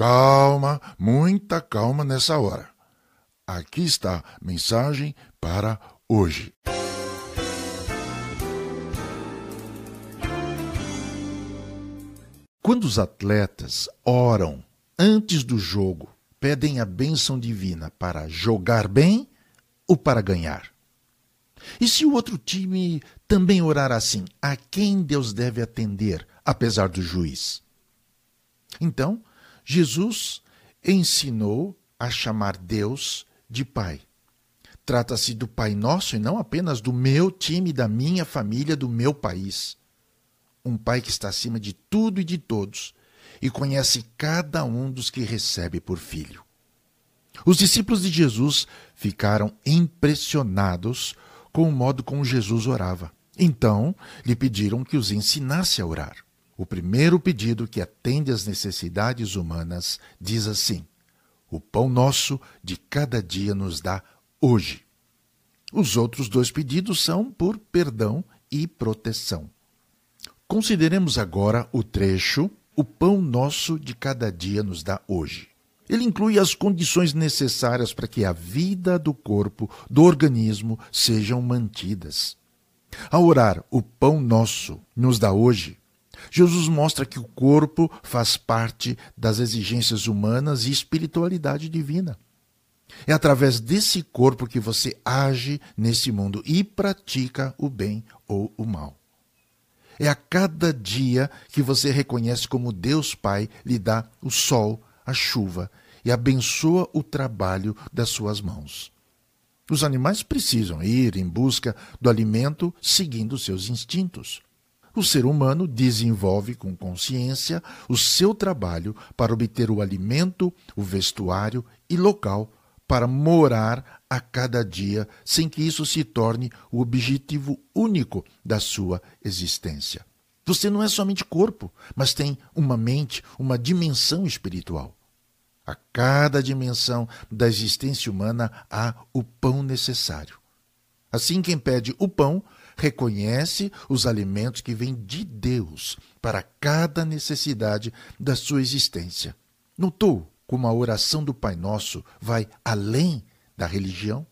Calma, muita calma nessa hora. Aqui está a mensagem para hoje. Quando os atletas oram antes do jogo, pedem a bênção divina para jogar bem ou para ganhar? E se o outro time também orar assim, a quem Deus deve atender, apesar do juiz? Então, Jesus ensinou a chamar Deus de Pai. Trata-se do Pai Nosso e não apenas do meu time, da minha família, do meu país um Pai que está acima de tudo e de todos e conhece cada um dos que recebe por filho. Os discípulos de Jesus ficaram impressionados com o modo como Jesus orava. Então, lhe pediram que os ensinasse a orar. O primeiro pedido que atende às necessidades humanas diz assim: O pão nosso de cada dia nos dá hoje. Os outros dois pedidos são por perdão e proteção. Consideremos agora o trecho O pão nosso de cada dia nos dá hoje. Ele inclui as condições necessárias para que a vida do corpo, do organismo, sejam mantidas. Ao orar o pão nosso nos dá hoje, Jesus mostra que o corpo faz parte das exigências humanas e espiritualidade divina. É através desse corpo que você age nesse mundo e pratica o bem ou o mal. É a cada dia que você reconhece como Deus Pai lhe dá o sol, a chuva e abençoa o trabalho das suas mãos. Os animais precisam ir em busca do alimento seguindo seus instintos. O ser humano desenvolve com consciência o seu trabalho para obter o alimento, o vestuário e local para morar a cada dia, sem que isso se torne o objetivo único da sua existência. Você não é somente corpo, mas tem uma mente, uma dimensão espiritual. A cada dimensão da existência humana há o pão necessário. Assim, quem pede o pão reconhece os alimentos que vêm de Deus para cada necessidade da sua existência. Notou como a oração do Pai Nosso vai além da religião?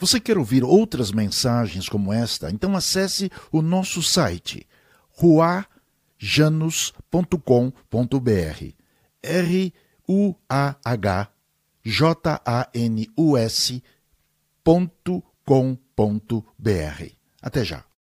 Você quer ouvir outras mensagens como esta? Então acesse o nosso site ruajanus.com.br. R U A H J A N U S.com.br. Até já.